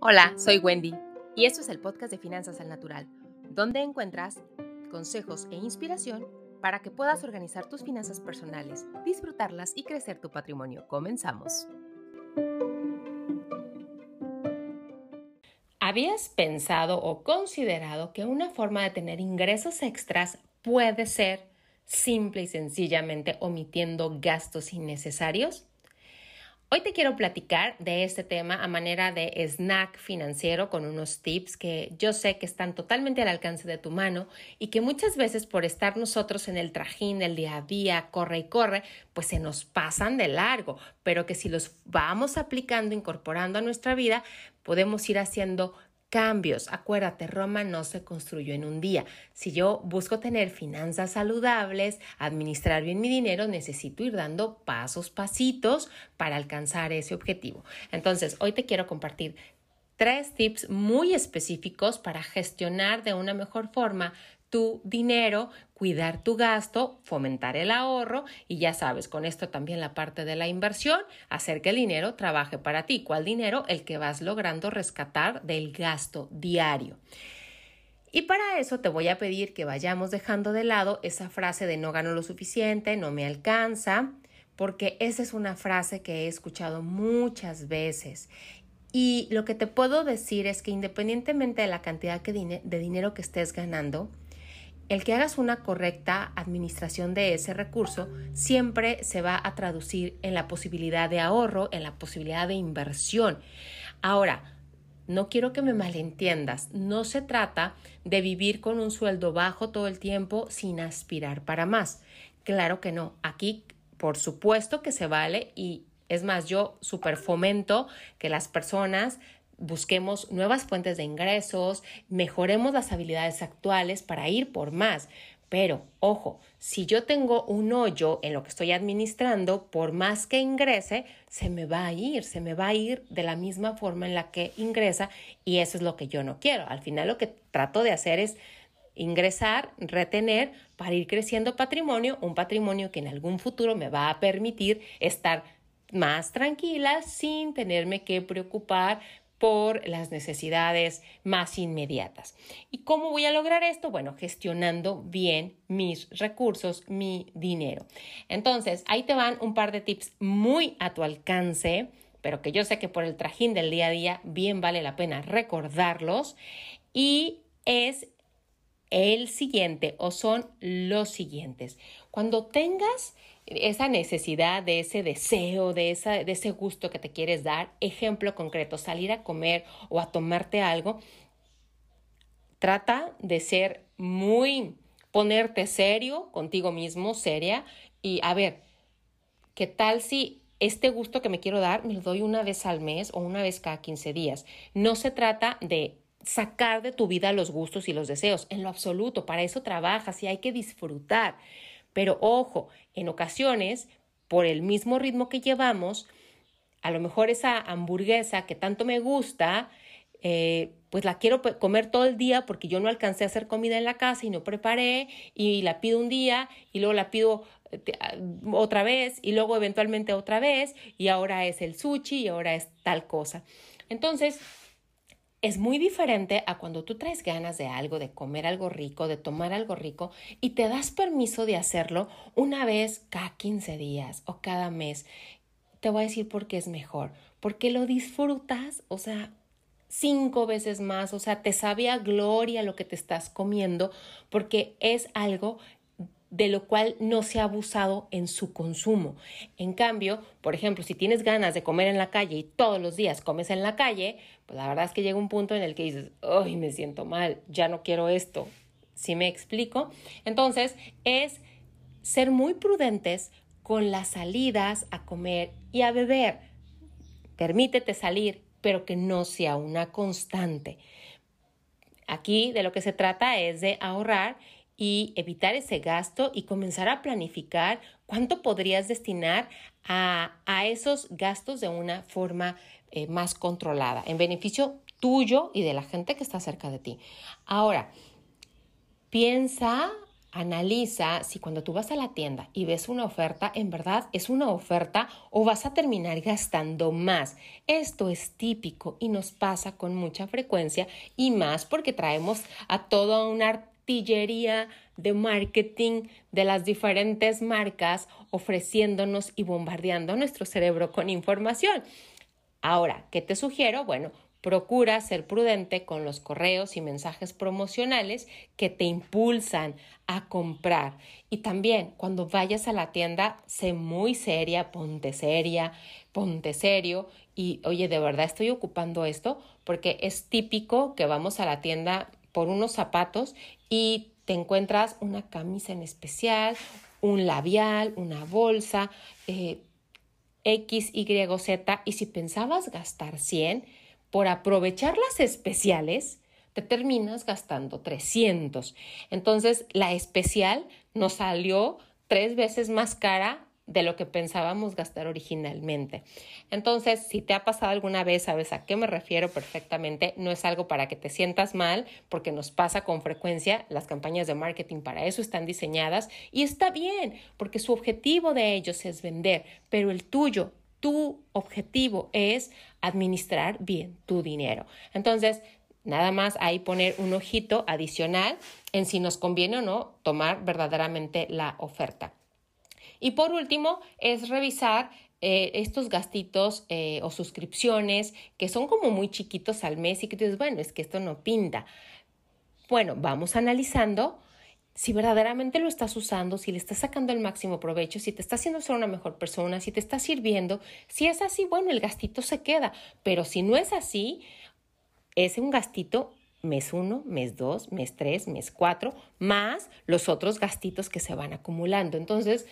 Hola, soy Wendy y esto es el podcast de Finanzas al Natural, donde encuentras consejos e inspiración para que puedas organizar tus finanzas personales, disfrutarlas y crecer tu patrimonio. Comenzamos. ¿Habías pensado o considerado que una forma de tener ingresos extras puede ser simple y sencillamente omitiendo gastos innecesarios? Hoy te quiero platicar de este tema a manera de snack financiero con unos tips que yo sé que están totalmente al alcance de tu mano y que muchas veces por estar nosotros en el trajín del día a día, corre y corre, pues se nos pasan de largo, pero que si los vamos aplicando, incorporando a nuestra vida, podemos ir haciendo cambios. Acuérdate, Roma no se construyó en un día. Si yo busco tener finanzas saludables, administrar bien mi dinero, necesito ir dando pasos, pasitos para alcanzar ese objetivo. Entonces, hoy te quiero compartir tres tips muy específicos para gestionar de una mejor forma tu dinero, cuidar tu gasto, fomentar el ahorro y ya sabes, con esto también la parte de la inversión, hacer que el dinero trabaje para ti. ¿Cuál dinero? El que vas logrando rescatar del gasto diario. Y para eso te voy a pedir que vayamos dejando de lado esa frase de no gano lo suficiente, no me alcanza, porque esa es una frase que he escuchado muchas veces y lo que te puedo decir es que independientemente de la cantidad de dinero que estés ganando, el que hagas una correcta administración de ese recurso siempre se va a traducir en la posibilidad de ahorro, en la posibilidad de inversión. Ahora, no quiero que me malentiendas, no se trata de vivir con un sueldo bajo todo el tiempo sin aspirar para más. Claro que no, aquí por supuesto que se vale y es más, yo super fomento que las personas busquemos nuevas fuentes de ingresos, mejoremos las habilidades actuales para ir por más. Pero, ojo, si yo tengo un hoyo en lo que estoy administrando, por más que ingrese, se me va a ir, se me va a ir de la misma forma en la que ingresa y eso es lo que yo no quiero. Al final lo que trato de hacer es ingresar, retener para ir creciendo patrimonio, un patrimonio que en algún futuro me va a permitir estar más tranquila sin tenerme que preocupar por las necesidades más inmediatas. ¿Y cómo voy a lograr esto? Bueno, gestionando bien mis recursos, mi dinero. Entonces, ahí te van un par de tips muy a tu alcance, pero que yo sé que por el trajín del día a día bien vale la pena recordarlos. Y es el siguiente o son los siguientes. Cuando tengas esa necesidad, de ese deseo, de, esa, de ese gusto que te quieres dar, ejemplo concreto, salir a comer o a tomarte algo, trata de ser muy, ponerte serio contigo mismo, seria, y a ver, ¿qué tal si este gusto que me quiero dar me lo doy una vez al mes o una vez cada 15 días? No se trata de sacar de tu vida los gustos y los deseos, en lo absoluto, para eso trabajas y hay que disfrutar. Pero ojo, en ocasiones, por el mismo ritmo que llevamos, a lo mejor esa hamburguesa que tanto me gusta, eh, pues la quiero comer todo el día porque yo no alcancé a hacer comida en la casa y no preparé y la pido un día y luego la pido eh, otra vez y luego eventualmente otra vez y ahora es el sushi y ahora es tal cosa. Entonces, es muy diferente a cuando tú traes ganas de algo, de comer algo rico, de tomar algo rico y te das permiso de hacerlo una vez cada 15 días o cada mes. Te voy a decir por qué es mejor, porque lo disfrutas, o sea, cinco veces más, o sea, te sabe a gloria lo que te estás comiendo, porque es algo de lo cual no se ha abusado en su consumo. En cambio, por ejemplo, si tienes ganas de comer en la calle y todos los días comes en la calle, pues la verdad es que llega un punto en el que dices, ay, me siento mal, ya no quiero esto. ¿Sí me explico? Entonces, es ser muy prudentes con las salidas a comer y a beber. Permítete salir, pero que no sea una constante. Aquí de lo que se trata es de ahorrar y evitar ese gasto y comenzar a planificar cuánto podrías destinar a, esos gastos de una forma eh, más controlada, en beneficio tuyo y de la gente que está cerca de ti. Ahora, piensa analiza si cuando tú vas a la tienda y ves una oferta, en verdad es una oferta o vas a terminar gastando más. Esto es típico y nos pasa con mucha frecuencia y más porque traemos a toda una artillería de marketing de las diferentes marcas ofreciéndonos y bombardeando nuestro cerebro con información. Ahora, ¿qué te sugiero? Bueno, Procura ser prudente con los correos y mensajes promocionales que te impulsan a comprar. Y también cuando vayas a la tienda, sé muy seria, ponte seria, ponte serio y oye, de verdad estoy ocupando esto porque es típico que vamos a la tienda por unos zapatos y te encuentras una camisa en especial, un labial, una bolsa, eh, X, Y, Z y si pensabas gastar 100, por aprovechar las especiales, te terminas gastando 300. Entonces, la especial nos salió tres veces más cara de lo que pensábamos gastar originalmente. Entonces, si te ha pasado alguna vez, sabes a qué me refiero perfectamente, no es algo para que te sientas mal, porque nos pasa con frecuencia, las campañas de marketing para eso están diseñadas y está bien, porque su objetivo de ellos es vender, pero el tuyo tu objetivo es administrar bien tu dinero. Entonces, nada más ahí poner un ojito adicional en si nos conviene o no tomar verdaderamente la oferta. Y por último, es revisar eh, estos gastitos eh, o suscripciones que son como muy chiquitos al mes y que dices, bueno, es que esto no pinta. Bueno, vamos analizando si verdaderamente lo estás usando, si le estás sacando el máximo provecho, si te está haciendo ser una mejor persona, si te está sirviendo. Si es así, bueno, el gastito se queda, pero si no es así, es un gastito mes uno, mes dos, mes tres, mes cuatro, más los otros gastitos que se van acumulando. Entonces,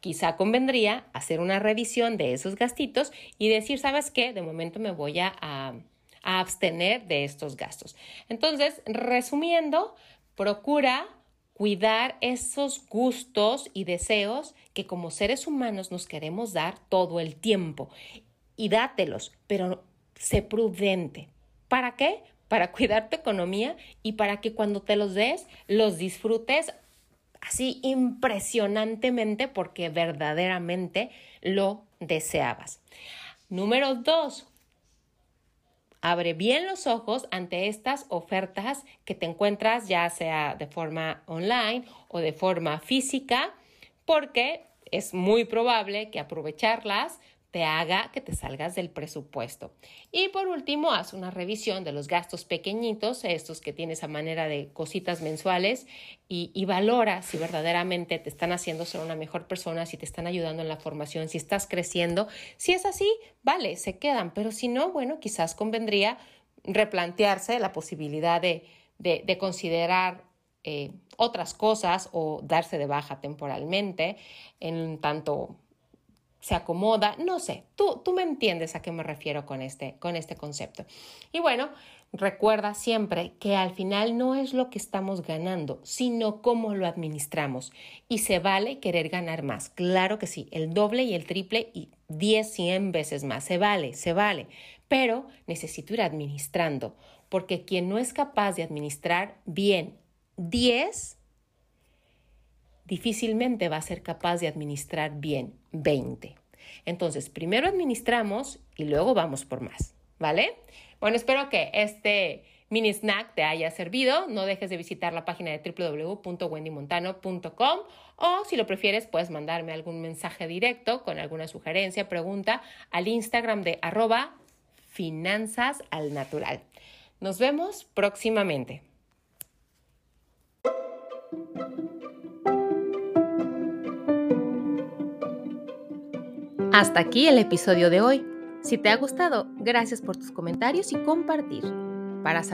quizá convendría hacer una revisión de esos gastitos y decir, ¿sabes qué? De momento me voy a, a abstener de estos gastos. Entonces, resumiendo, procura cuidar esos gustos y deseos que como seres humanos nos queremos dar todo el tiempo. Y dátelos, pero sé prudente. ¿Para qué? Para cuidar tu economía y para que cuando te los des, los disfrutes así impresionantemente porque verdaderamente lo deseabas. Número dos, Abre bien los ojos ante estas ofertas que te encuentras ya sea de forma online o de forma física, porque es muy probable que aprovecharlas te haga que te salgas del presupuesto. Y por último, haz una revisión de los gastos pequeñitos, estos que tienes a manera de cositas mensuales, y, valora si verdaderamente te están haciendo ser una mejor persona, si te están ayudando en la formación, si estás creciendo. Si es así, vale, se quedan, pero si no, bueno, quizás convendría replantearse la posibilidad de, de, considerar eh, otras cosas o darse de baja temporalmente, en tanto se acomoda, no sé, tú, tú me entiendes a qué me refiero con este, con este concepto. Y bueno, recuerda siempre que al final no es lo que estamos ganando, sino cómo lo administramos. Y se vale querer ganar más, claro que sí, el doble y el triple y 10, 100 veces más, se vale, se vale, pero necesito ir administrando, porque quien no es capaz de administrar bien 10, difícilmente va a ser capaz de administrar bien 20. Entonces, primero administramos y luego vamos por más, ¿vale? Bueno, espero que este mini snack te haya servido. No dejes de visitar la página de www.wendymontano.com o si lo prefieres puedes mandarme algún mensaje directo con alguna sugerencia, pregunta al Instagram de arroba finanzas al natural. Nos vemos próximamente. Hasta aquí el episodio de hoy. Si te ha gustado, gracias por tus comentarios y compartir. Para saber